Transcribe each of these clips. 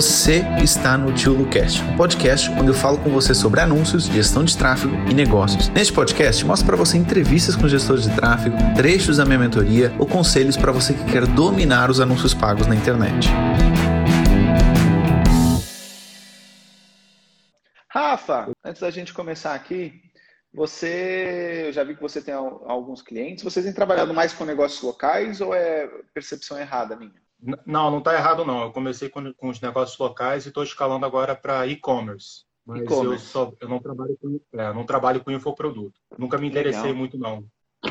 Você está no Tio Lucast, um podcast onde eu falo com você sobre anúncios, gestão de tráfego e negócios. Neste podcast, mostro para você entrevistas com gestores de tráfego, trechos da minha mentoria ou conselhos para você que quer dominar os anúncios pagos na internet. Rafa, antes da gente começar aqui, você, eu já vi que você tem alguns clientes. Vocês têm trabalhado mais com negócios locais ou é percepção errada minha? Não, não está errado não. Eu comecei com, com os negócios locais e estou escalando agora para e-commerce. Mas eu, só, eu não trabalho com, é, não trabalho com infoproduto. Nunca me interessei Legal. muito não.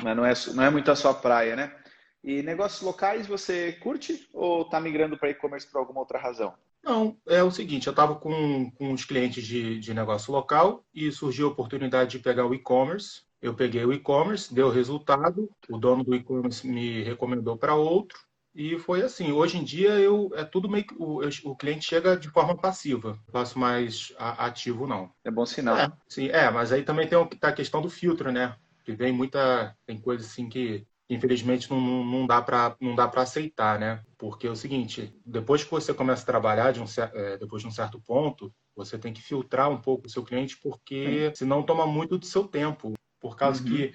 Mas não é, não é muito a sua praia, né? E negócios locais você curte ou está migrando para e-commerce por alguma outra razão? Não, é o seguinte, eu estava com, com os clientes de, de negócio local e surgiu a oportunidade de pegar o e-commerce. Eu peguei o e-commerce, deu resultado, o dono do e-commerce me recomendou para outro e foi assim. Hoje em dia eu é tudo meio o, o cliente chega de forma passiva, faço mais a, ativo não. É bom sinal. É, sim, é, mas aí também tem tá a questão do filtro, né? Que vem muita tem coisa assim que infelizmente não, não dá para não dá para aceitar, né? Porque é o seguinte, depois que você começa a trabalhar de um é, depois de um certo ponto, você tem que filtrar um pouco o seu cliente porque senão toma muito do seu tempo, por causa uhum. que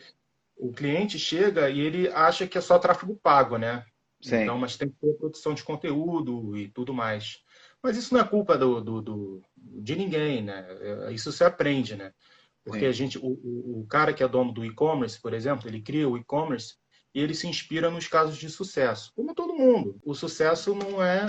o cliente chega e ele acha que é só tráfego pago, né? Sim. Então, mas tem que ter produção de conteúdo e tudo mais. Mas isso não é culpa do, do, do de ninguém, né? É, isso se aprende, né? Porque Sim. a gente, o, o, cara que é dono do e-commerce, por exemplo, ele cria o e-commerce e ele se inspira nos casos de sucesso. Como todo mundo. O sucesso não é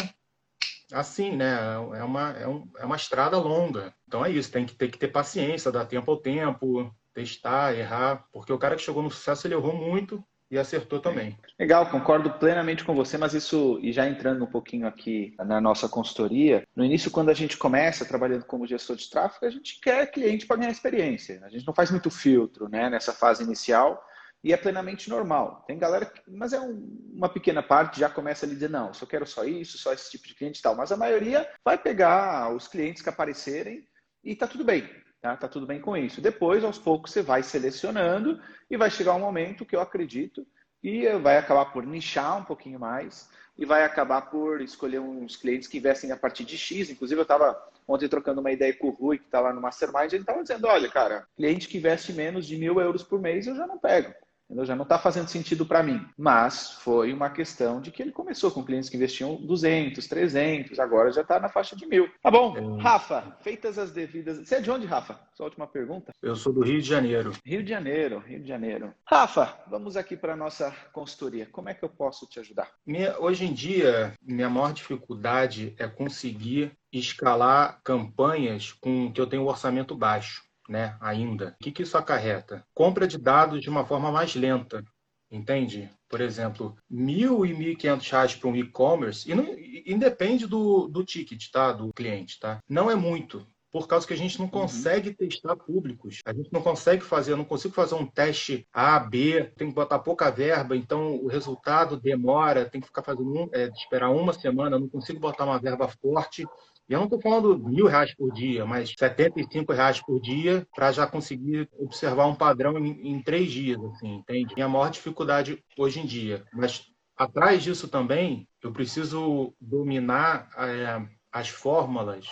assim, né? É uma, é, um, é uma estrada longa. Então é isso, tem que, tem que ter paciência, dar tempo ao tempo, testar, errar. Porque o cara que chegou no sucesso, ele errou muito e acertou também. Legal, concordo plenamente com você, mas isso, e já entrando um pouquinho aqui na nossa consultoria, no início, quando a gente começa trabalhando como gestor de tráfego, a gente quer cliente para ganhar experiência. A gente não faz muito filtro né, nessa fase inicial e é plenamente normal. Tem galera, que, mas é um, uma pequena parte, já começa a dizer, não, só quero só isso, só esse tipo de cliente e tal. Mas a maioria vai pegar os clientes que aparecerem e tá tudo bem. Tá? tá tudo bem com isso. Depois, aos poucos, você vai selecionando e vai chegar um momento que eu acredito e vai acabar por nichar um pouquinho mais e vai acabar por escolher uns clientes que investem a partir de X. Inclusive, eu estava ontem trocando uma ideia com o Rui, que está lá no Mastermind, ele estava dizendo, olha, cara, cliente que investe menos de mil euros por mês, eu já não pego. Entendeu? Já não está fazendo sentido para mim. Mas foi uma questão de que ele começou com clientes que investiam 200, 300, agora já está na faixa de mil. Tá bom. É. Rafa, feitas as devidas. Você é de onde, Rafa? Sua última pergunta. Eu sou do Rio de Janeiro. Rio de Janeiro, Rio de Janeiro. Rafa, vamos aqui para a nossa consultoria. Como é que eu posso te ajudar? Minha, hoje em dia, minha maior dificuldade é conseguir escalar campanhas com que eu tenho um orçamento baixo né, ainda. O que, que isso acarreta? Compra de dados de uma forma mais lenta, entende? Por exemplo, mil e mil e quinhentos reais para um e-commerce, e não, independe do, do ticket, tá? Do cliente, tá? Não é muito, por causa que a gente não uhum. consegue uhum. testar públicos. A gente não consegue fazer, eu não consigo fazer um teste A, B, tem que botar pouca verba, então o resultado demora, tem que ficar fazendo um, é, esperar uma semana, eu não consigo botar uma verba forte e eu não estou falando mil reais por dia, mas 75 reais por dia para já conseguir observar um padrão em, em, três dias, assim, entende? Minha maior dificuldade hoje em dia. Mas atrás disso também, eu preciso dominar é, as fórmulas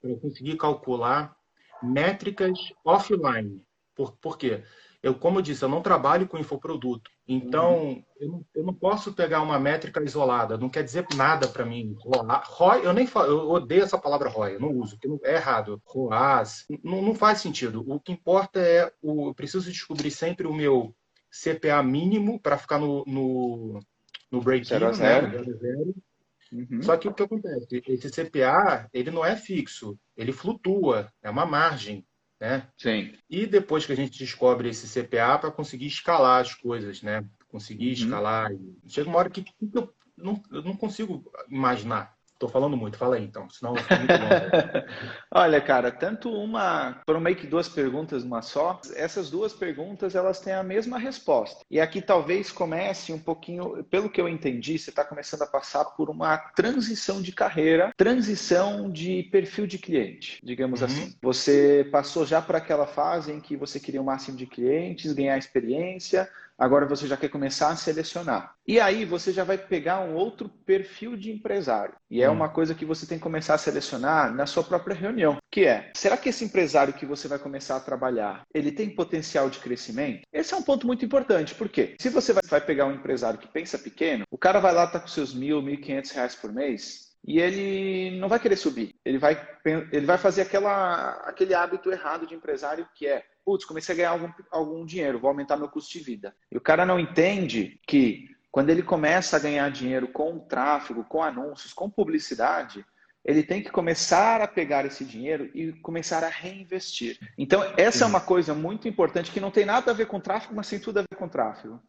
para conseguir calcular métricas offline. Por, por quê? Eu, como eu disse, eu não trabalho com infoproduto. Então, uhum. eu, não, eu, não, posso pegar uma métrica isolada. Não quer dizer nada para mim. ROI, eu nem falo, eu odeio essa palavra ROI, eu não uso, porque é errado. ROAS, não, não faz sentido. O que importa é, o, eu preciso descobrir sempre o meu CPA mínimo para ficar no, no, no break-even, né? Uhum. Só que o que acontece? Esse CPA, ele não é fixo, ele flutua, é uma margem né? Sim. E depois que a gente descobre esse CPA para conseguir escalar as coisas, né? Conseguir uhum. escalar. Chega uma hora que eu não, eu não consigo imaginar Estou falando muito, fala aí então, senão eu muito Olha, cara, tanto uma. Foram meio que duas perguntas numa só. Essas duas perguntas elas têm a mesma resposta. E aqui talvez comece um pouquinho, pelo que eu entendi, você está começando a passar por uma transição de carreira, transição de perfil de cliente, digamos uhum. assim. Você passou já por aquela fase em que você queria o máximo de clientes, ganhar experiência, Agora você já quer começar a selecionar. E aí você já vai pegar um outro perfil de empresário. E é hum. uma coisa que você tem que começar a selecionar na sua própria reunião, que é: será que esse empresário que você vai começar a trabalhar, ele tem potencial de crescimento? Esse é um ponto muito importante. Por quê? Se você vai pegar um empresário que pensa pequeno, o cara vai lá tá com seus mil, mil e quinhentos reais por mês, e ele não vai querer subir. Ele vai, ele vai fazer aquela, aquele hábito errado de empresário que é putz, comecei a ganhar algum, algum dinheiro, vou aumentar meu custo de vida. E o cara não entende que quando ele começa a ganhar dinheiro com tráfego, com anúncios, com publicidade, ele tem que começar a pegar esse dinheiro e começar a reinvestir. Então, essa é uma coisa muito importante que não tem nada a ver com tráfego, mas tem tudo a ver com tráfego.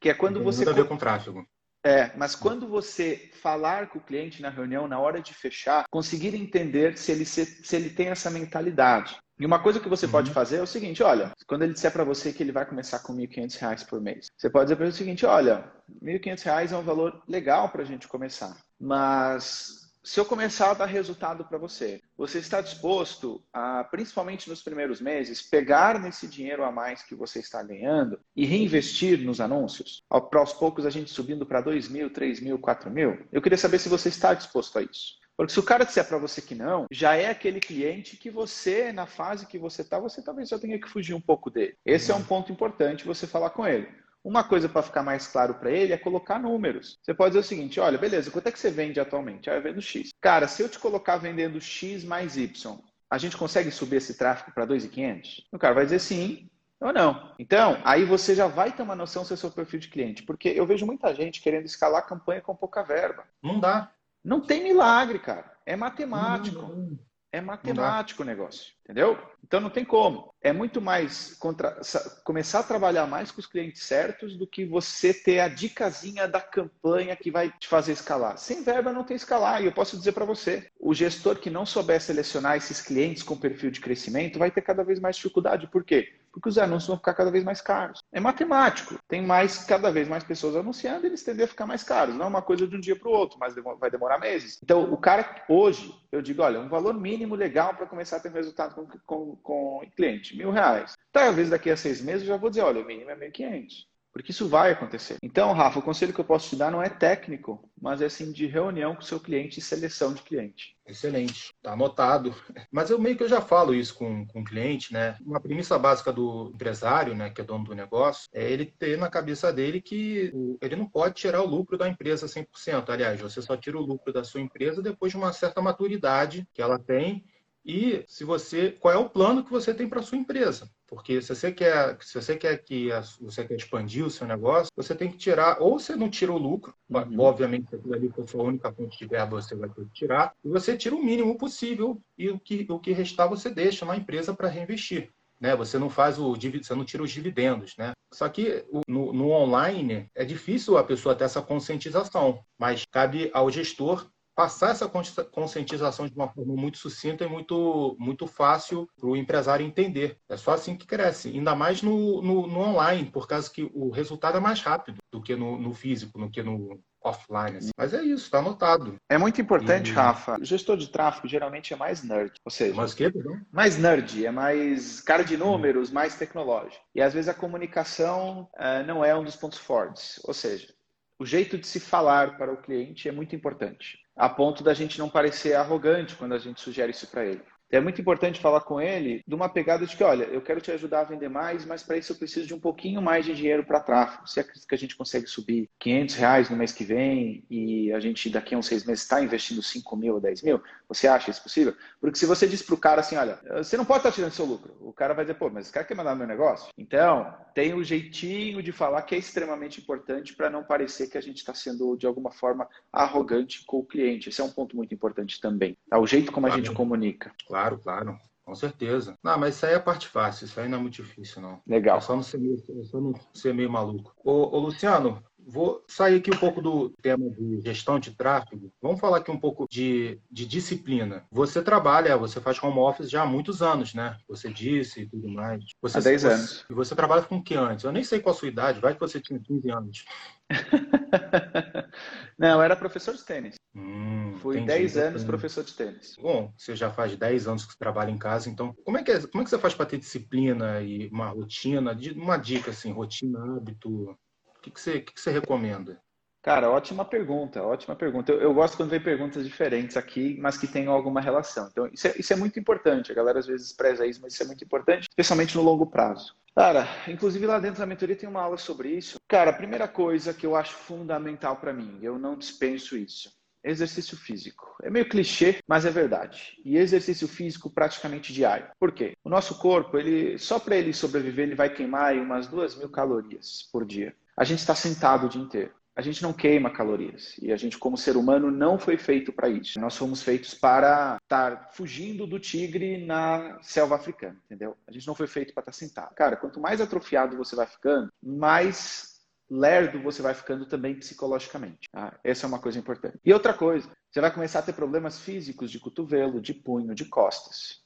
Que é quando tem você. Tudo a ver com tráfego. É, mas quando você falar com o cliente na reunião, na hora de fechar, conseguir entender se ele, se, se ele tem essa mentalidade. E uma coisa que você uhum. pode fazer é o seguinte, olha, quando ele disser para você que ele vai começar com R$ 1.500 por mês, você pode dizer para ele o seguinte, olha, R$ 1.500 é um valor legal para a gente começar, mas se eu começar a dar resultado para você, você está disposto a, principalmente nos primeiros meses, pegar nesse dinheiro a mais que você está ganhando e reinvestir nos anúncios? Aos poucos a gente subindo para 2 mil, 3 mil, 4 mil? Eu queria saber se você está disposto a isso. Porque se o cara disser para você que não, já é aquele cliente que você, na fase que você está, você talvez só tenha que fugir um pouco dele. Esse é um ponto importante você falar com ele. Uma coisa para ficar mais claro para ele é colocar números. Você pode dizer o seguinte: olha, beleza, quanto é que você vende atualmente? Ah, eu vendo X. Cara, se eu te colocar vendendo X mais Y, a gente consegue subir esse tráfego para 2,500? O cara vai dizer sim, ou não. Então, aí você já vai ter uma noção se é seu perfil de cliente. Porque eu vejo muita gente querendo escalar a campanha com pouca verba. Não dá. Não tem milagre, cara. É matemático. Não, não. É matemático o negócio, entendeu? Então não tem como. É muito mais contra... começar a trabalhar mais com os clientes certos do que você ter a dicasinha da campanha que vai te fazer escalar. Sem verba não tem escalar. E eu posso dizer para você, o gestor que não souber selecionar esses clientes com perfil de crescimento vai ter cada vez mais dificuldade. Por quê? Porque os anúncios vão ficar cada vez mais caros. É matemático. Tem mais, cada vez mais pessoas anunciando, eles tendem a ficar mais caros. Não é uma coisa de um dia para o outro, mas vai demorar meses. Então, o cara, hoje, eu digo, olha, um valor mínimo legal para começar a ter resultado com, com, com cliente, mil reais. Talvez daqui a seis meses eu já vou dizer, olha, o mínimo é 1.500. Porque isso vai acontecer. Então, Rafa, o conselho que eu posso te dar não é técnico, mas é assim de reunião com o seu cliente e seleção de cliente. Excelente, tá anotado. Mas eu meio que eu já falo isso com, com o cliente, né? Uma premissa básica do empresário, né, que é dono do negócio, é ele ter na cabeça dele que ele não pode tirar o lucro da empresa 100%. Aliás, você só tira o lucro da sua empresa depois de uma certa maturidade que ela tem e se você qual é o plano que você tem para sua empresa. Porque se você quer, se você quer que a, você quer expandir o seu negócio, você tem que tirar, ou você não tira o lucro, uhum. obviamente se aquilo ali for sua única fonte de verba, você vai ter que tirar, e você tira o mínimo possível e o que, o que restar você deixa na empresa para reinvestir. Né? Você não faz o você não tira os dividendos, né? Só que no, no online é difícil a pessoa ter essa conscientização, mas cabe ao gestor passar essa conscientização de uma forma muito sucinta e muito, muito fácil para o empresário entender. É só assim que cresce, ainda mais no, no, no, online, por causa que o resultado é mais rápido do que no, no físico, do que no offline. Assim. Mas é isso, está anotado. É muito importante, e... Rafa. O gestor de tráfego geralmente é mais nerd, ou seja, mais, que, perdão? mais nerd, é mais cara de números, hum. mais tecnológico. E às vezes a comunicação uh, não é um dos pontos fortes, ou seja, o jeito de se falar para o cliente é muito importante a ponto da gente não parecer arrogante quando a gente sugere isso para ele. É muito importante falar com ele de uma pegada de que, olha, eu quero te ajudar a vender mais, mas para isso eu preciso de um pouquinho mais de dinheiro para tráfego. Se acredita que a gente consegue subir 500 reais no mês que vem e a gente daqui a uns seis meses está investindo 5 mil ou 10 mil, você acha isso possível? Porque se você diz para o cara assim, olha, você não pode estar tá tirando seu lucro, o cara vai dizer, pô, mas esse cara quer mandar meu negócio? Então, tem o um jeitinho de falar que é extremamente importante para não parecer que a gente está sendo, de alguma forma, arrogante com o cliente. Esse é um ponto muito importante também. Tá? O jeito como a gente comunica. Claro, claro. Com certeza. Não, mas isso aí é a parte fácil, isso aí não é muito difícil, não. Legal. É só não ser meio, é só não ser meio maluco. Ô, ô, Luciano, vou sair aqui um pouco do tema de gestão de tráfego. Vamos falar aqui um pouco de, de disciplina. Você trabalha, você faz home office já há muitos anos, né? Você disse e tudo mais. Você, há 10 anos. E você trabalha com o que antes? Eu nem sei qual a sua idade, vai que você tinha 15 anos. não, eu era professor de tênis. Hum. Fui 10 anos professor de tênis. Bom, você já faz 10 anos que você trabalha em casa, então como é que, é, como é que você faz para ter disciplina e uma rotina? Uma dica assim, rotina, hábito, o que, que, você, o que, que você recomenda? Cara, ótima pergunta, ótima pergunta. Eu, eu, gosto quando vem perguntas diferentes aqui, mas que tenham alguma relação. Então, isso é, isso é muito importante. A galera às vezes preza isso, mas isso é muito importante, especialmente no longo prazo. Cara, inclusive lá dentro da mentoria tem uma aula sobre isso. Cara, a primeira coisa que eu acho fundamental para mim, eu não dispenso isso. Exercício físico. É meio clichê, mas é verdade. E exercício físico praticamente diário. Por quê? O nosso corpo, ele só para ele sobreviver, ele vai queimar umas duas mil calorias por dia. A gente está sentado o dia inteiro a gente não queima calorias. E a gente, como ser humano, não foi feito para isso. Nós fomos feitos para estar fugindo do tigre na selva africana, entendeu? A gente não foi feito para estar sentado. Cara, quanto mais atrofiado você vai ficando, mais lerdo você vai ficando também psicologicamente. Tá? Essa é uma coisa importante. E outra coisa, você vai começar a ter problemas físicos de cotovelo, de punho, de costas.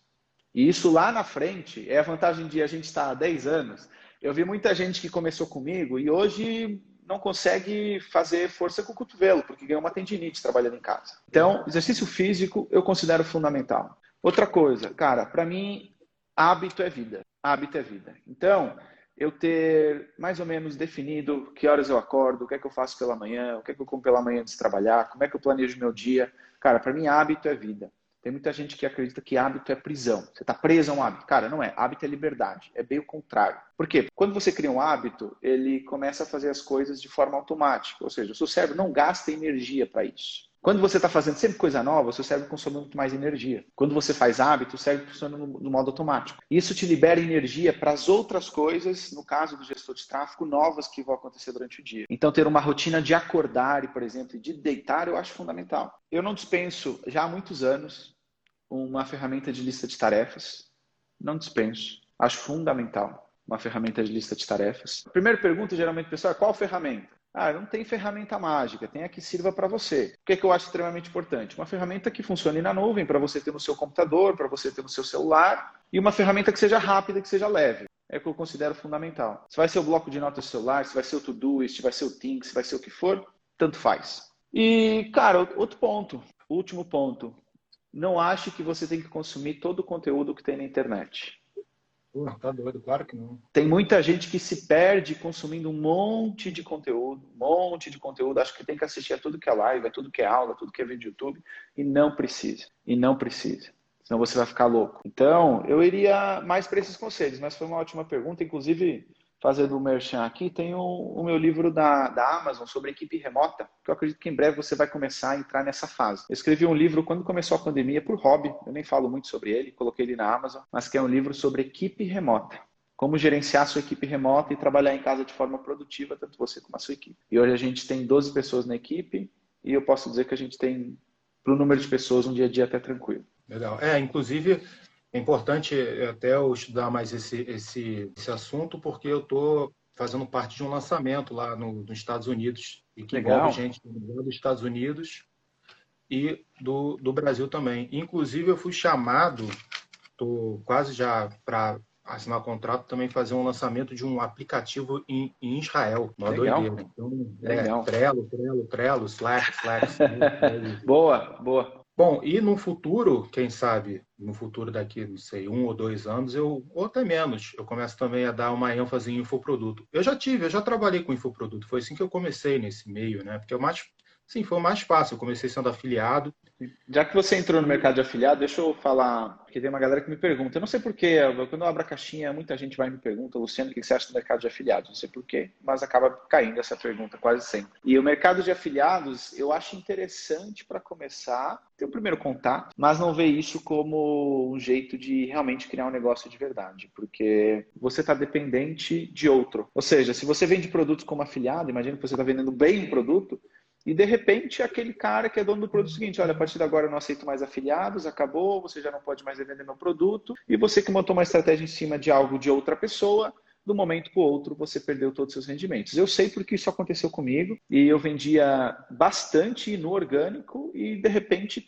E isso lá na frente é a vantagem de a gente estar há 10 anos. Eu vi muita gente que começou comigo e hoje não consegue fazer força com o cotovelo, porque ganhou uma tendinite trabalhando em casa. Então, exercício físico eu considero fundamental. Outra coisa, cara, para mim, hábito é vida. Hábito é vida. Então, eu ter mais ou menos definido que horas eu acordo, o que é que eu faço pela manhã, o que é que eu como pela manhã antes de trabalhar, como é que eu planejo meu dia. Cara, para mim, hábito é vida. Tem muita gente que acredita que hábito é prisão. Você está preso a um hábito. Cara, não é. Hábito é liberdade. É bem o contrário. Por quê? Quando você cria um hábito, ele começa a fazer as coisas de forma automática. Ou seja, o seu cérebro não gasta energia para isso. Quando você está fazendo sempre coisa nova, seu cérebro consome muito mais energia. Quando você faz hábito, o cérebro funciona no, no modo automático. Isso te libera energia para as outras coisas, no caso do gestor de tráfego, novas que vão acontecer durante o dia. Então, ter uma rotina de acordar, por exemplo, e de deitar, eu acho fundamental. Eu não dispenso, já há muitos anos, uma ferramenta de lista de tarefas. Não dispenso. Acho fundamental uma ferramenta de lista de tarefas. A primeira pergunta, geralmente, pessoal, é qual ferramenta? Ah, não tem ferramenta mágica, tem a que sirva para você. O que, é que eu acho extremamente importante? Uma ferramenta que funcione na nuvem, para você ter no seu computador, para você ter no seu celular, e uma ferramenta que seja rápida, que seja leve. É o que eu considero fundamental. Se vai ser o bloco de notas celular, se vai ser o Todoist, se vai ser o Think, se vai ser o que for, tanto faz. E, cara, outro ponto, último ponto. Não ache que você tem que consumir todo o conteúdo que tem na internet. Pô, tá doido, claro que não. Tem muita gente que se perde consumindo um monte de conteúdo, um monte de conteúdo. Acho que tem que assistir a tudo que é live, a tudo que é aula, a tudo que é vídeo YouTube. E não precisa. E não precisa. Senão você vai ficar louco. Então, eu iria mais para esses conselhos, mas foi uma ótima pergunta. Inclusive, fazendo o merchan aqui, tem o, o, meu livro da, da Amazon sobre equipe remota, que eu acredito que em breve você vai começar a entrar nessa fase. Eu escrevi um livro quando começou a pandemia por hobby, eu nem falo muito sobre ele, coloquei ele na Amazon, mas que é um livro sobre equipe remota. Como gerenciar sua equipe remota e trabalhar em casa de forma produtiva, tanto você como a sua equipe. E hoje a gente tem 12 pessoas na equipe e eu posso dizer que a gente tem, para o número de pessoas, um dia a dia até tranquilo. Legal. É, inclusive, é importante até eu estudar mais esse, esse, esse assunto, porque eu estou fazendo parte de um lançamento lá no, nos Estados Unidos, e que Legal. envolve gente dos Estados Unidos e do, do Brasil também. Inclusive, eu fui chamado, estou quase já para assinar contrato, também fazer um lançamento de um aplicativo em, em Israel. Uma Legal. doideira. Então, é, Legal. Trello, Trello, Trello, Slack, Slack. boa, boa. Bom, e no futuro, quem sabe, no futuro daqui, não sei, um ou dois anos, eu, ou até menos, eu começo também a dar uma ênfase em infoproduto. Eu já tive, eu já trabalhei com infoproduto, foi assim que eu comecei nesse meio, né? Porque eu mais, sim, foi mais fácil, eu comecei sendo afiliado, já que você entrou no mercado de afiliado, deixa eu falar, porque tem uma galera que me pergunta. Eu não sei porquê, quando eu abro a caixinha, muita gente vai me pergunta, Luciano, o que você acha do mercado de afiliados? Não sei porquê, mas acaba caindo essa pergunta quase sempre. E o mercado de afiliados, eu acho interessante para começar, ter o primeiro contato, mas não ver isso como um jeito de realmente criar um negócio de verdade, porque você está dependente de outro. Ou seja, se você vende produtos como afiliado, imagina que você está vendendo bem um produto, e de repente aquele cara que é dono do produto é seguinte, olha, a partir de agora eu não aceito mais afiliados, acabou, você já não pode mais vender meu produto, e você que montou uma estratégia em cima de algo de outra pessoa, do momento para o outro você perdeu todos os seus rendimentos. Eu sei porque isso aconteceu comigo e eu vendia bastante no orgânico e de repente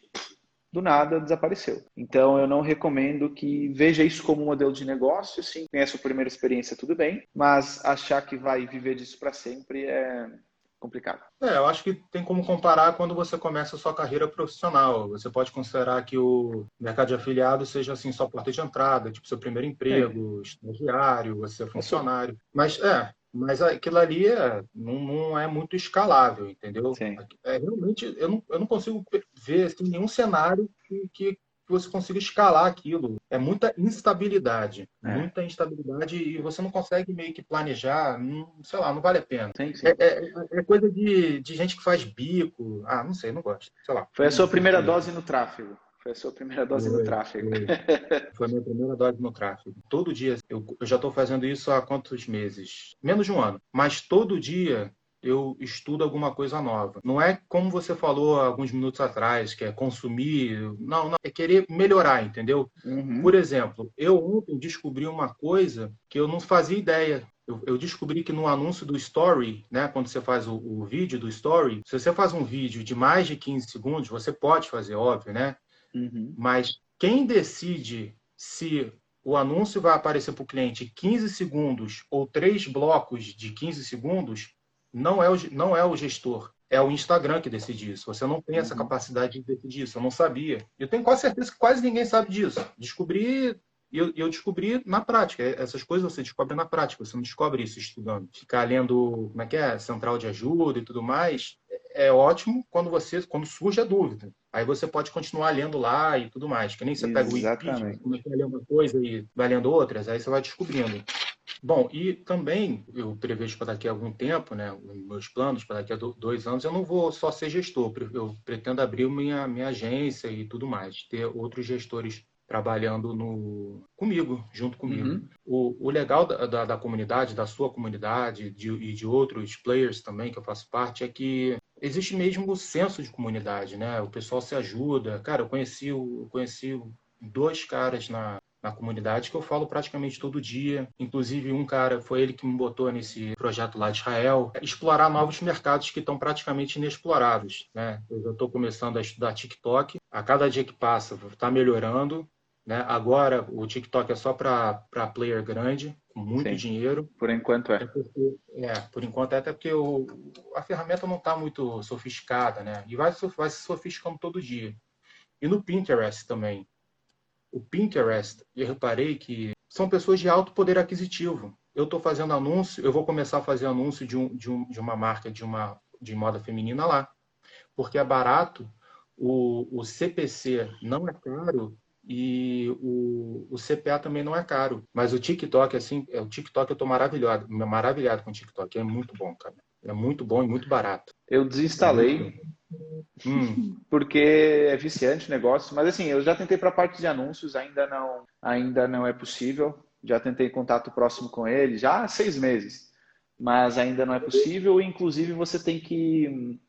do nada desapareceu. Então eu não recomendo que veja isso como um modelo de negócio, sim, tem sua primeira experiência tudo bem, mas achar que vai viver disso para sempre é complicado. É, eu acho que tem como comparar quando você começa a sua carreira profissional. Você pode considerar que o mercado de afiliado seja assim só porta de entrada, tipo seu primeiro emprego, é. estagiário, você é funcionário. Mas é, mas aquilo ali é, não, não, é muito escalável, entendeu? Sim. É, realmente, eu não, eu não consigo ver assim, nenhum cenário que, que você consiga escalar aquilo. É muita instabilidade, é. muita instabilidade e você não consegue meio que planejar, não, sei lá, não vale a pena. Sim, sim. É, é, é, coisa de, de gente que faz bico, ah, não sei, não gosto, sei lá. Foi a sua primeira dose no tráfego. Foi a sua primeira dose foi, no tráfego. Foi. foi a minha primeira dose no tráfego. Todo dia, eu, eu já estou fazendo isso há quantos meses? Menos de um ano. Mas todo dia eu estudo alguma coisa nova. Não é como você falou alguns minutos atrás, que é consumir. Não, não. É querer melhorar, entendeu? Uhum. Por exemplo, eu ontem descobri uma coisa que eu não fazia ideia. Eu, eu, descobri que no anúncio do Story, né, quando você faz o, o, vídeo do Story, se você faz um vídeo de mais de 15 segundos, você pode fazer, óbvio, né? Uhum. Mas quem decide se o anúncio vai aparecer para o cliente 15 segundos ou três blocos de 15 segundos não é o, não é o gestor, é o Instagram que decide isso. Você não tem essa uhum. capacidade de decidir isso. Eu não sabia. Eu tenho quase certeza que quase ninguém sabe disso. Descobri eu, eu descobri na prática. Essas coisas você descobre na prática. Você não descobre isso estudando. Ficar lendo, como é que é, central de ajuda e tudo mais, é, é ótimo quando você, quando surge a dúvida. Aí você pode continuar lendo lá e tudo mais. Que nem você pega o Wikipedia, começa a ler uma coisa e vai lendo outras, aí você vai descobrindo. Bom, e também eu prevejo para daqui a algum tempo, né, meus planos para daqui a dois anos, eu não vou só ser gestor, eu pretendo abrir minha, minha agência e tudo mais, ter outros gestores trabalhando no, comigo, junto comigo. Uhum. O, o legal da, da, da, comunidade, da sua comunidade de, e de outros players também que eu faço parte, é que existe mesmo o senso de comunidade, né? O pessoal se ajuda. Cara, eu conheci, eu conheci dois caras na, na comunidade que eu falo praticamente todo dia. Inclusive, um cara foi ele que me botou nesse projeto lá de Israel, explorar novos mercados que estão praticamente inexplorados. Né? Eu estou começando a estudar TikTok. A cada dia que passa, está melhorando. Né? Agora, o TikTok é só para player grande, com muito Sim. dinheiro. Por enquanto é. É, porque, é, por enquanto é até porque o, a ferramenta não está muito sofisticada, né? E vai, vai se sofisticando todo dia. E no Pinterest também o Pinterest, eu reparei que são pessoas de alto poder aquisitivo. Eu estou fazendo anúncio, eu vou começar a fazer anúncio de, um, de, um, de uma marca de, uma, de moda feminina lá, porque é barato, o, o CPC não é caro e o, o, CPA também não é caro. Mas o TikTok, assim, é, o TikTok eu estou maravilhado, maravilhado com o TikTok, é muito bom, cara. É muito bom e muito barato. Eu desinstalei hum. porque é viciante o negócio. Mas assim, eu já tentei para a parte de anúncios, ainda não, ainda não é possível. Já tentei contato próximo com ele, já há seis meses, mas ainda não é possível. Inclusive, você tem que,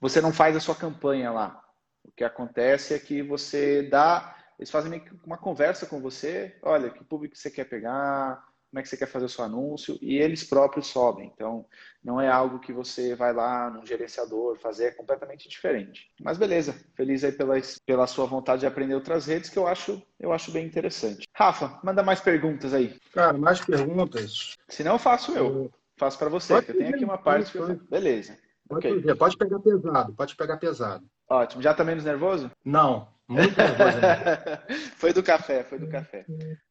você não faz a sua campanha lá. O que acontece é que você dá, eles fazem uma conversa com você. Olha, que público você quer pegar? Como é que você quer fazer o seu anúncio e eles próprios sobem. Então, não é algo que você vai lá num gerenciador fazer, é completamente diferente. Mas beleza, feliz aí pela, pela sua vontade de aprender outras redes, que eu acho, eu acho bem interessante. Rafa, manda mais perguntas aí. Cara, mais perguntas? Se não, faço eu. Faço para você, que eu tenho aqui uma parte que eu... Beleza. Pode, okay. pode pegar pesado, pode pegar pesado. Ótimo. Já tá menos nervoso? Não. Muito nervoso. foi do café, foi do café.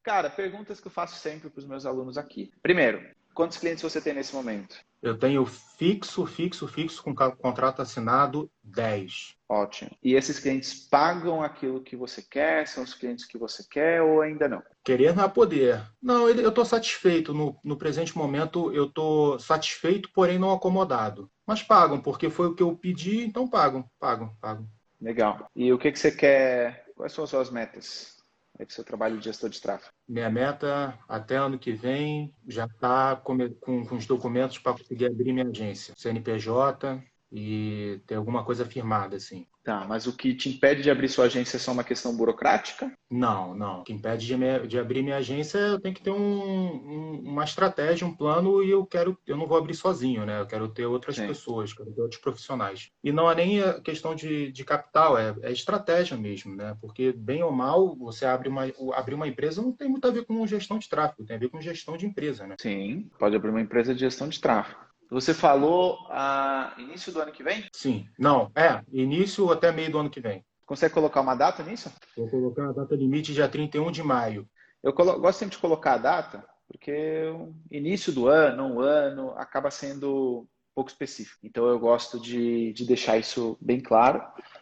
Cara, perguntas que eu faço sempre para os meus alunos aqui. Primeiro, quantos clientes você tem nesse momento? Eu tenho fixo, fixo, fixo, com contrato assinado 10. Ótimo. E esses clientes pagam aquilo que você quer? São os clientes que você quer ou ainda não? Querer não é poder. Não, eu estou satisfeito. No, no presente momento, eu estou satisfeito, porém não acomodado. Mas pagam, porque foi o que eu pedi, então pagam, pagam, pagam. Legal. E o que, que você quer? Quais são as suas metas aí para o seu trabalho de gestor de tráfego? Minha meta, até ano que vem, já está com, com, com os documentos para conseguir abrir minha agência. CNPJ, e ter alguma coisa firmada, assim. Tá, mas o que te impede de abrir sua agência é só uma questão burocrática? Não, não. O que impede de, me, de abrir minha agência, eu tenho que ter um, um, uma estratégia, um plano e eu quero, eu não vou abrir sozinho, né? Eu quero ter outras Sim. pessoas, quero ter outros profissionais. E não é nem a questão de, de capital, é, é estratégia mesmo, né? Porque bem ou mal, você abre uma, abrir uma empresa não tem muito a ver com gestão de tráfego, tem a ver com gestão de empresa, né? Sim, pode abrir uma empresa de gestão de tráfego. Você falou a início do ano que vem? Sim. Não, é, início até meio do ano que vem. Consegue colocar uma data nisso? Vou colocar a data limite dia 31 de maio. Eu gosto sempre de colocar a data, porque o início do ano, um ano, acaba sendo pouco específico. Então eu gosto de, de deixar isso bem claro.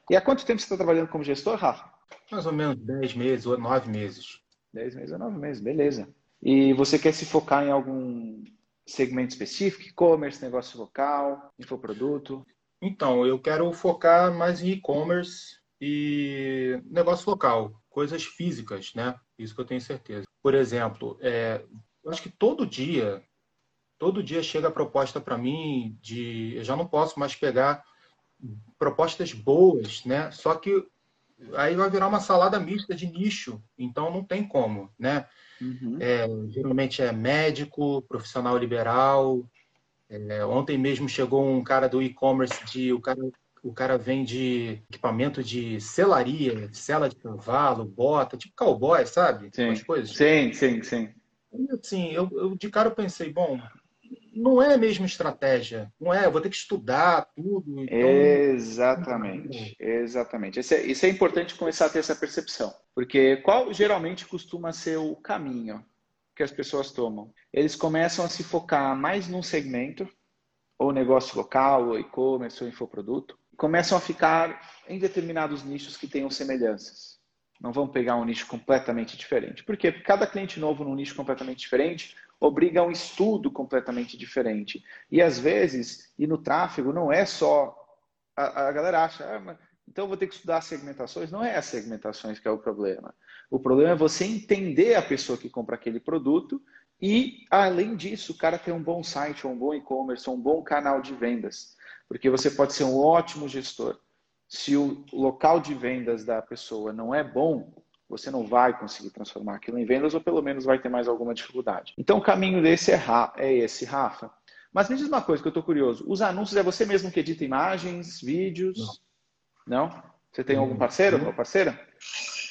E há quanto tempo você está trabalhando como gestor, Rafa? Mais ou menos 10 meses ou 9 meses. 10 meses ou 9 meses, beleza. E você quer se focar em algum segmento específico? E-commerce, negócio local, infoproduto? Então, eu quero focar mais em e-commerce e negócio local, coisas físicas, né? Isso que eu tenho certeza. Por exemplo, é, eu acho que todo dia, todo dia chega a proposta para mim de, eu já não posso mais pegar propostas boas, né? Só que aí vai virar uma salada mista de nicho, então não tem como, né? Uhum. É, geralmente é médico, profissional liberal. É, ontem mesmo chegou um cara do e-commerce de o cara o cara vende equipamento de selaria, sela de cavalo, bota, tipo cowboy, sabe? Sim, coisas. sim, sim, sim. E, assim, eu, eu de cara eu pensei, bom, não é a mesma estratégia, não é? Eu vou ter que estudar tudo. Então... Exatamente, exatamente. Isso é, isso é importante começar a ter essa percepção, porque qual geralmente costuma ser o caminho que as pessoas tomam? Eles começam a se focar mais num segmento, ou negócio local, ou e-commerce, ou infoproduto, começam a ficar em determinados nichos que tenham semelhanças. Não vão pegar um nicho completamente diferente. Por quê? Porque cada cliente novo num nicho completamente diferente obriga a um estudo completamente diferente. E às vezes, e no tráfego, não é só. A, a galera acha, ah, mas, então eu vou ter que estudar segmentações. Não é as segmentações que é o problema. O problema é você entender a pessoa que compra aquele produto e, além disso, o cara ter um bom site, um bom e-commerce, um bom canal de vendas. Porque você pode ser um ótimo gestor. Se o local de vendas da pessoa não é bom, você não vai conseguir transformar aquilo em vendas ou pelo menos vai ter mais alguma dificuldade. Então o caminho desse é, é esse, Rafa. Mas me diz uma coisa que eu estou curioso. Os anúncios é você mesmo que edita imagens, vídeos? Não? não? Você tem algum parceiro ou parceira?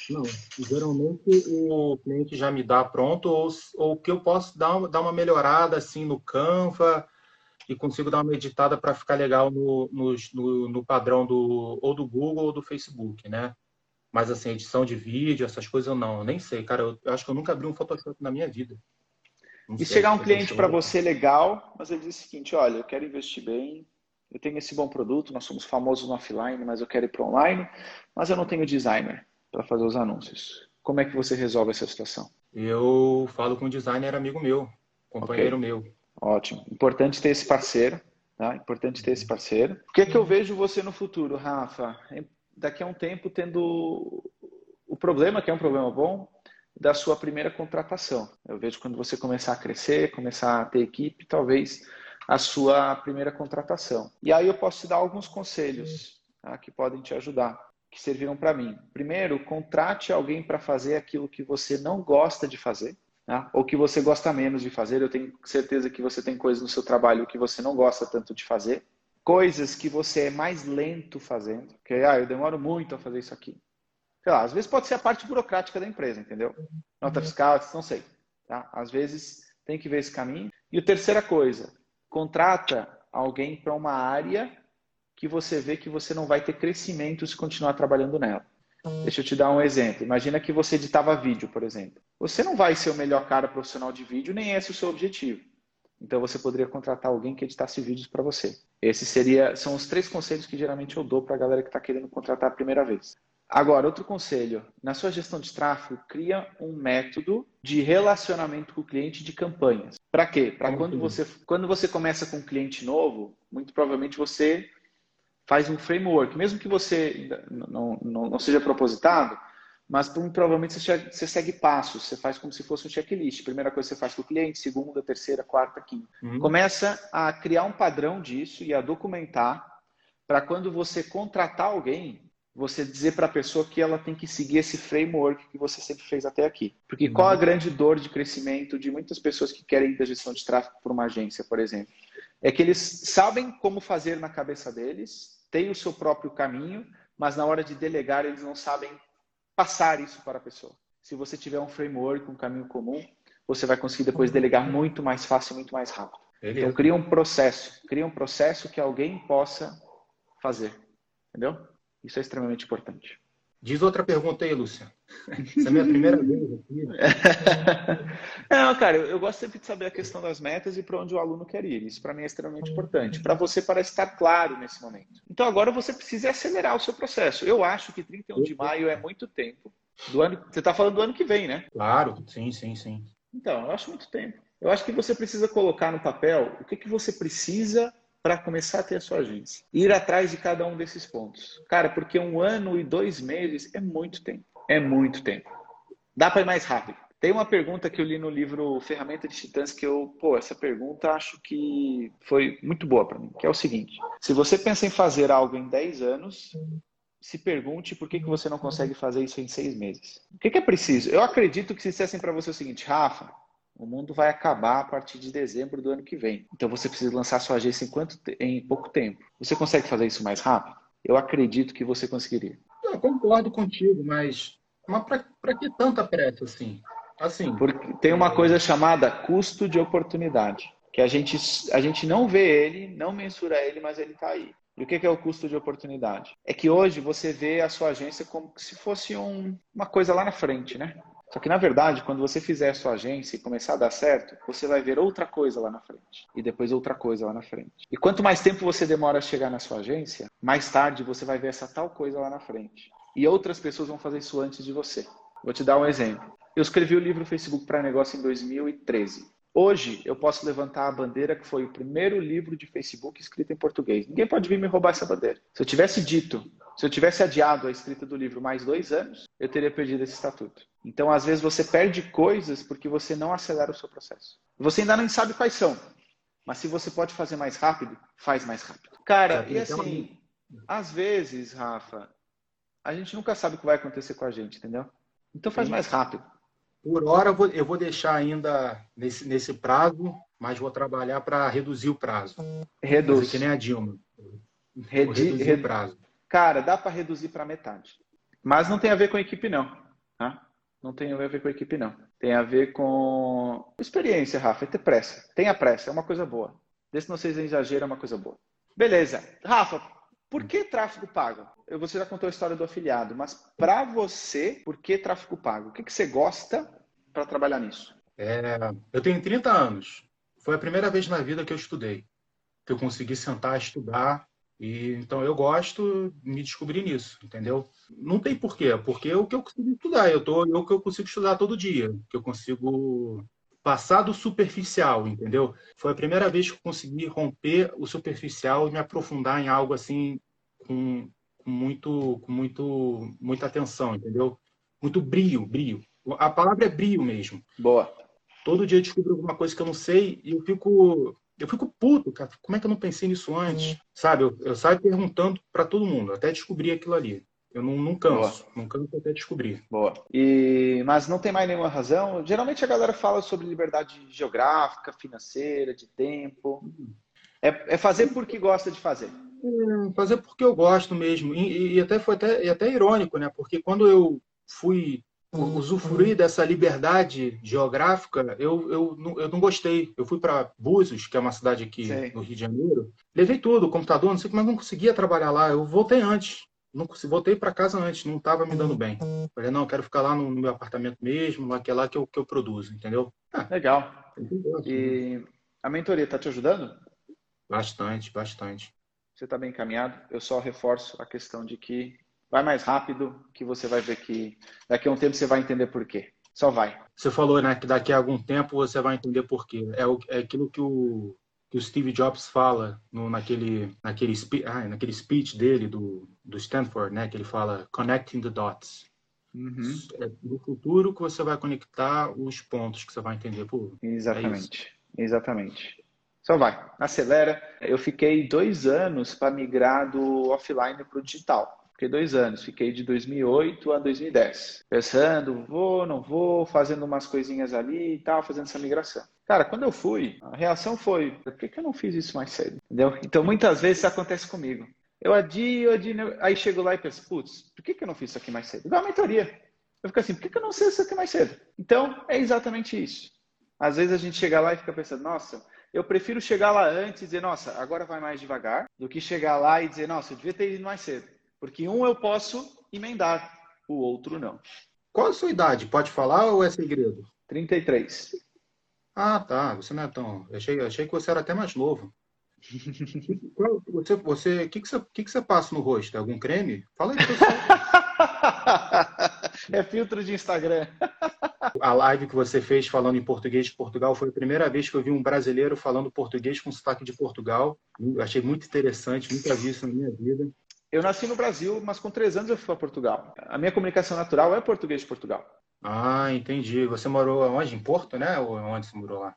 Não. Geralmente o cliente já me dá pronto ou, ou que eu posso dar, dar uma melhorada assim no Canva e consigo dar uma editada para ficar legal no, no, no, no padrão do, ou do Google ou do Facebook, né? Mas assim, edição de vídeo, essas coisas eu não, eu nem sei, cara. Eu, eu, acho que eu nunca abri um Photoshop na minha vida. Não e chegar um cliente para você legal, mas ele diz o seguinte: olha, eu quero investir bem, eu tenho esse bom produto, nós somos famosos no offline, mas eu quero ir para online, mas eu não tenho designer para fazer os anúncios. Como é que você resolve essa situação? Eu falo com um designer amigo meu, companheiro okay. meu. Ótimo. Importante ter esse parceiro. Tá? Importante ter esse parceiro. O que é que eu vejo você no futuro, Rafa? Daqui a um tempo tendo o problema, que é um problema bom, da sua primeira contratação. Eu vejo quando você começar a crescer, começar a ter equipe, talvez a sua primeira contratação. E aí eu posso te dar alguns conselhos tá? que podem te ajudar, que serviram para mim. Primeiro, contrate alguém para fazer aquilo que você não gosta de fazer né? ou que você gosta menos de fazer. Eu tenho certeza que você tem coisas no seu trabalho que você não gosta tanto de fazer. Coisas que você é mais lento fazendo. Que, ah, eu demoro muito a fazer isso aqui. Sei lá, às vezes pode ser a parte burocrática da empresa, entendeu? Nota fiscal, não sei. Tá? Às vezes tem que ver esse caminho. E a terceira coisa, contrata alguém para uma área que você vê que você não vai ter crescimento se continuar trabalhando nela. Deixa eu te dar um exemplo. Imagina que você editava vídeo, por exemplo. Você não vai ser o melhor cara profissional de vídeo, nem esse é o seu objetivo. Então você poderia contratar alguém que editasse vídeos para você. Esses seria, são os três conselhos que geralmente eu dou para a galera que está querendo contratar a primeira vez. Agora, outro conselho: na sua gestão de tráfego, cria um método de relacionamento com o cliente de campanhas. Para quê? Para quando você, quando você começa com um cliente novo, muito provavelmente você faz um framework, mesmo que você não, não, não seja propositado, mas provavelmente você, você, segue passos, você faz como se fosse um checklist. Primeira coisa você faz com o cliente, segunda, terceira, quarta, quinta. Uhum. Começa a criar um padrão disso e a documentar para quando você contratar alguém, você dizer para a pessoa que ela tem que seguir esse framework que você sempre fez até aqui. Porque uhum. qual a grande dor de crescimento de muitas pessoas que querem ir da gestão de tráfego por uma agência, por exemplo? É que eles sabem como fazer na cabeça deles, têm o seu próprio caminho, mas na hora de delegar eles não sabem passar isso para a pessoa. Se você tiver um framework, um caminho comum, você vai conseguir depois delegar muito mais fácil, muito mais rápido. Beleza. Então cria um processo, cria um processo que alguém possa fazer, entendeu? Isso é extremamente importante. Diz outra pergunta aí, Lúcia. Essa é a minha primeira vez aqui. Não, cara, eu, gosto sempre de saber a questão das metas e para onde o aluno quer ir. Isso para mim é extremamente importante. Para você parece estar claro nesse momento. Então agora você precisa acelerar o seu processo. Eu acho que 31 de maio é muito tempo. Do ano, você está falando do ano que vem, né? Claro, sim, sim, sim. Então, eu acho muito tempo. Eu acho que você precisa colocar no papel o que, que você precisa para começar a ter a sua agência. Ir atrás de cada um desses pontos. Cara, porque um ano e dois meses é muito tempo. É muito tempo. Dá para ir mais rápido. Tem uma pergunta que eu li no livro Ferramenta de Titãs que eu, pô, essa pergunta acho que foi muito boa para mim, que é o seguinte: se você pensa em fazer algo em 10 anos, se pergunte por que, que você não consegue fazer isso em seis meses. O que, que é preciso? Eu acredito que se dissessem para você o seguinte, Rafa, o mundo vai acabar a partir de dezembro do ano que vem. Então você precisa lançar sua agência em, quanto, em pouco tempo. Você consegue fazer isso mais rápido? Eu acredito que você conseguiria. Eu concordo contigo, mas, mas para que tanta pressa assim? Assim. Porque tem uma coisa chamada custo de oportunidade, que a gente, a gente não vê ele, não mensura ele, mas ele está aí. E o que é o custo de oportunidade? É que hoje você vê a sua agência como se fosse um, uma coisa lá na frente, né? Só que, na verdade, quando você fizer a sua agência e começar a dar certo, você vai ver outra coisa lá na frente. E depois outra coisa lá na frente. E quanto mais tempo você demora a chegar na sua agência, mais tarde você vai ver essa tal coisa lá na frente. E outras pessoas vão fazer isso antes de você. Vou te dar um exemplo. Eu escrevi o livro Facebook para Negócio em 2013. Hoje eu posso levantar a bandeira que foi o primeiro livro de Facebook escrito em português. Ninguém pode vir me roubar essa bandeira. Se eu tivesse dito se eu tivesse adiado a escrita do livro mais dois anos, eu teria perdido esse estatuto. Então, às vezes, você perde coisas porque você não acelera o seu processo. Você ainda não sabe quais são. Mas se você pode fazer mais rápido, faz mais rápido. Cara, e assim, às vezes, Rafa, a gente nunca sabe o que vai acontecer com a gente, entendeu? Então faz Sim. mais rápido. Por hora eu vou, eu vou deixar ainda nesse, nesse prazo, mas vou trabalhar para reduzir o prazo. Reduz. que nem a Dilma. Redi reduzir o prazo. Cara, dá para reduzir para metade. Mas não tem a ver com a equipe, não. Tá? Não tem a ver com a equipe, não. Tem a ver com experiência, Rafa. É ter pressa. Tenha pressa, é uma coisa boa. Desde não seja exagero, é uma coisa boa. Beleza. Rafa, por que tráfego pago? Você já contou a história do afiliado, mas para você, por que tráfego pago? O que, que você gosta para trabalhar nisso? É, eu tenho 30 anos. Foi a primeira vez na vida que eu estudei. Que eu consegui sentar, estudar e então eu gosto de me descobrir nisso, entendeu? Não tem porquê, porque é o que eu consigo estudar, eu tô, é o que eu consigo estudar todo dia, que eu consigo passar do superficial, entendeu? Foi a primeira vez que eu consegui romper o superficial e me aprofundar em algo assim com, com muito, com muito, muita atenção, entendeu? Muito brio, brio. A palavra é brio mesmo. Boa. Todo dia eu descubro alguma coisa que eu não sei e eu fico eu fico puto, cara. Como é que eu não pensei nisso antes? Uhum. Sabe? Eu, eu saio perguntando para todo mundo, até descobrir aquilo ali. Eu não, não canso, Boa. não canso até descobrir. Boa. E, mas não tem mais nenhuma razão. Geralmente a galera fala sobre liberdade geográfica, financeira, de tempo. É, é fazer porque gosta de fazer. É, fazer porque eu gosto mesmo. E, e, até foi até, e até irônico, né? Porque quando eu fui usufruir dessa liberdade geográfica, eu, eu, eu não gostei. Eu fui para Búzios, que é uma cidade aqui Sim. no Rio de Janeiro, levei tudo, computador, não sei mas não conseguia trabalhar lá. Eu voltei antes. Não voltei para casa antes, não estava me dando bem. Falei, não, quero ficar lá no, no meu apartamento mesmo, lá que é lá que eu, que eu produzo, entendeu? Ah, Legal. E a mentoria está te ajudando? Bastante, bastante. Você está bem encaminhado. Eu só reforço a questão de que vai mais rápido, que você vai ver que daqui a um tempo você vai entender por quê. Só vai. Você falou, né, que daqui a algum tempo você vai entender por quê. É, o, é aquilo que o, que o Steve Jobs fala no, naquele, naquele, ah, naquele speech dele do, do Stanford, né, que ele fala connecting the dots. Uhum. É no futuro que você vai conectar os pontos que você vai entender. Pô, exatamente, é exatamente. Só vai, acelera. Eu fiquei dois anos para migrar do offline para o digital. Fiquei dois anos, fiquei de 2008 a 2010. Pensando, vou, não vou, fazendo umas coisinhas ali e tal, fazendo essa migração. Cara, quando eu fui, a reação foi: por que, que eu não fiz isso mais cedo? Entendeu? Então, muitas vezes isso acontece comigo. Eu adio, adio, aí chego lá e penso: putz, por que, que eu não fiz isso aqui mais cedo? Igual a mentoria. Eu fico assim: por que, que eu não sei isso aqui mais cedo? Então, é exatamente isso. Às vezes a gente chega lá e fica pensando: nossa, eu prefiro chegar lá antes e dizer, nossa, agora vai mais devagar, do que chegar lá e dizer, nossa, eu devia ter ido mais cedo. Porque um eu posso emendar, o outro não. Qual a sua idade? Pode falar ou é segredo? 33. Ah, tá. Você não é tão. Eu achei, achei que você era até mais novo. você, você, o que, que, você, que, que você passa no rosto? É algum creme? Fala aí, pessoal. é filtro de Instagram. A live que você fez falando em português de Portugal foi a primeira vez que eu vi um brasileiro falando português com sotaque de Portugal. Eu achei muito interessante, nunca vi isso na minha vida. Eu nasci no Brasil, mas com três anos eu fui para Portugal. A minha comunicação natural é português de Portugal. Ah, entendi. Você morou onde? Em Porto, né? Ou onde você morou lá?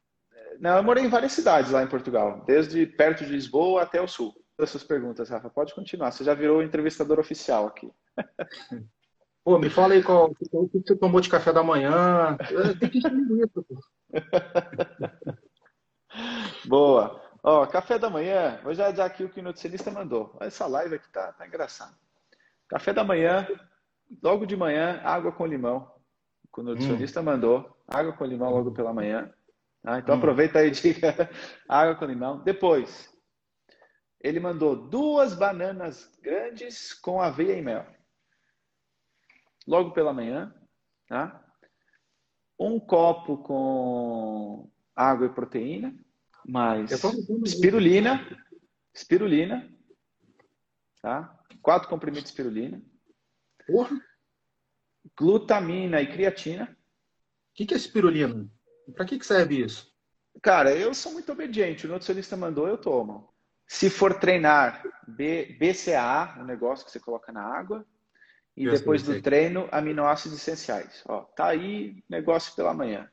Não, eu morei em várias cidades lá em Portugal, desde perto de Lisboa até o sul. Essas perguntas, Rafa, pode continuar. Você já virou entrevistador oficial aqui. Pô, me fala aí qual, o que você tomou de café da manhã. Tem que isso, pô. Boa. Ó, café da manhã, vou já dar aqui o que o nutricionista mandou. Essa live aqui tá, tá engraçada. Café da manhã, logo de manhã, água com limão. O nutricionista hum. mandou água com limão logo pela manhã. Ah, então hum. aproveita aí, diga água com limão. Depois, ele mandou duas bananas grandes com aveia e mel. Logo pela manhã, tá? Um copo com água e proteína, mais espirulina, espirulina, tá? Quatro comprimidos de espirulina. Porra. Glutamina e creatina. O que, que é espirulina? Para que, que serve isso? Cara, eu sou muito obediente. O nutricionista mandou, eu tomo. Se for treinar B, BCAA, um negócio que você coloca na água, e eu depois do treino, aminoácidos essenciais. Ó, tá aí, negócio pela manhã.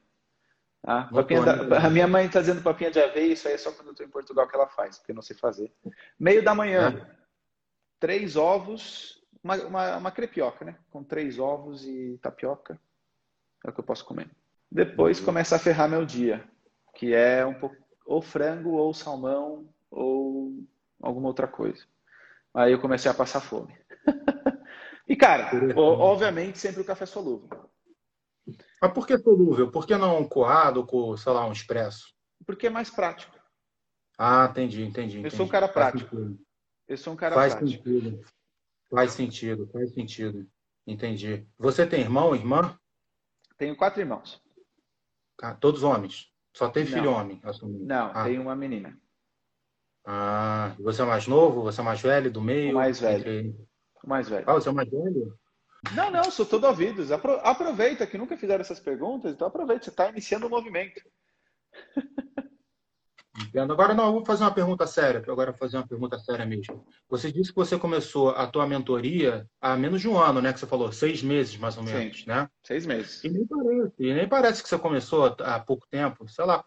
Tá? Da, a minha mãe está dizendo papinha de aveia, isso aí é só quando eu estou em Portugal que ela faz, porque eu não sei fazer. Meio da manhã, é. três ovos, uma, uma, uma, crepioca, né? Com três ovos e tapioca. É o que eu posso comer. Depois uhum. começa a ferrar meu dia, que é um pouco ou frango, ou salmão, ou alguma outra coisa. Aí eu comecei a passar fome. e, cara, obviamente, sempre o café solúvel. Mas por que solúvel? Por que não coado com, sei lá, um expresso? Porque é mais prático. Ah, entendi, entendi. Eu sou um cara prático. Eu sou um cara faz prático. Sentido. Faz sentido, faz sentido. Entendi. Você tem irmão, irmã? Tenho quatro irmãos. Todos homens? Só tem filho não. homem? Assumindo. Não, ah. tenho uma menina. Ah, você é mais novo? Você é mais velho, do meio? O mais velho. Entre... O mais velho. Ah, você é mais velho? Não, não, sou todo ouvidos. Aproveita que nunca fizeram essas perguntas, então aproveita, você está iniciando o movimento. Entendo. Agora não, eu vou fazer uma pergunta séria, agora vou fazer uma pergunta séria mesmo. Você disse que você começou a tua mentoria há menos de um ano, né? Que você falou, seis meses mais ou menos, Sim, né? Seis meses. E nem parece, e nem parece que você começou há pouco tempo, sei lá,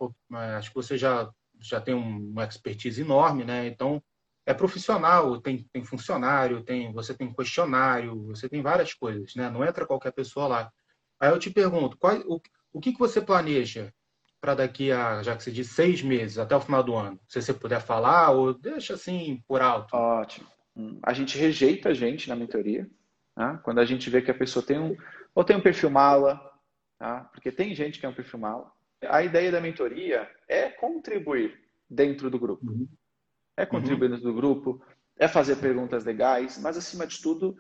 acho que você já, já tem uma expertise enorme, né? Então, é profissional, tem, tem funcionário, tem, você tem questionário, você tem várias coisas, né? Não entra qualquer pessoa lá. Aí eu te pergunto, qual, o, o que, que você planeja para daqui a, já que você diz, seis meses, até o final do ano? Se você puder falar ou deixa assim por alto. Ótimo. Hum, a gente rejeita a gente na mentoria, né? quando a gente vê que a pessoa tem um, ou tem um perfil mala, tá? porque tem gente que é um perfil mala. A ideia da mentoria é contribuir dentro do grupo. Uhum. É contribuir uhum. dentro do grupo, é fazer perguntas legais, mas acima de tudo,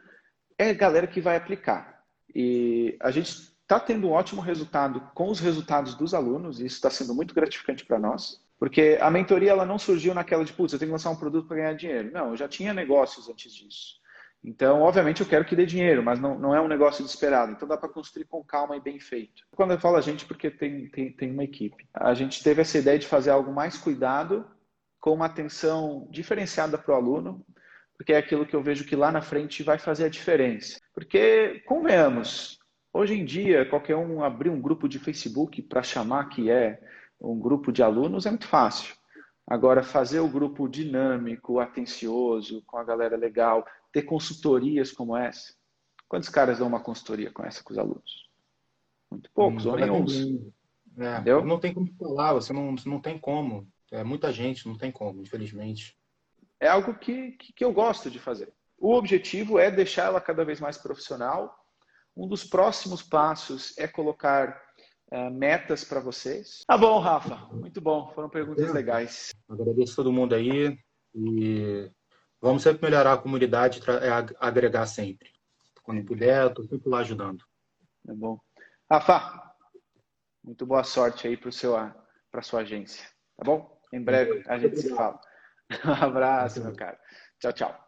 é a galera que vai aplicar. E a gente está tendo um ótimo resultado com os resultados dos alunos, e isso está sendo muito gratificante para nós, porque a mentoria ela não surgiu naquela de, putz, eu tenho que lançar um produto para ganhar dinheiro. Não, eu já tinha negócios antes disso. Então, obviamente, eu quero que dê dinheiro, mas não, não é um negócio desesperado. Então, dá para construir com calma e bem feito. Quando eu falo a gente, porque tem, tem, tem uma equipe. A gente teve essa ideia de fazer algo mais cuidado, com uma atenção diferenciada para o aluno, porque é aquilo que eu vejo que lá na frente vai fazer a diferença. Porque, convenhamos, Hoje em dia, qualquer um abrir um grupo de Facebook para chamar que é um grupo de alunos é muito fácil. Agora, fazer o grupo dinâmico, atencioso, com a galera legal, ter consultorias como essa. Quantos caras dão uma consultoria com essa com os alunos? Muito poucos, hum, ou nenhum. É, não tem como falar, você não, não tem como. É muita gente, não tem como, infelizmente. É algo que, que, que eu gosto de fazer. O objetivo é deixar ela cada vez mais profissional um dos próximos passos é colocar uh, metas para vocês. Tá bom, Rafa. Muito bom. Foram perguntas é. legais. Agradeço todo mundo aí e vamos sempre melhorar a comunidade, é, agregar sempre. Quando puder, estou sempre lá ajudando. Tá bom. Rafa, muito boa sorte aí para a sua agência. Tá bom? Em breve a gente se fala. Um abraço, meu cara. Tchau, tchau.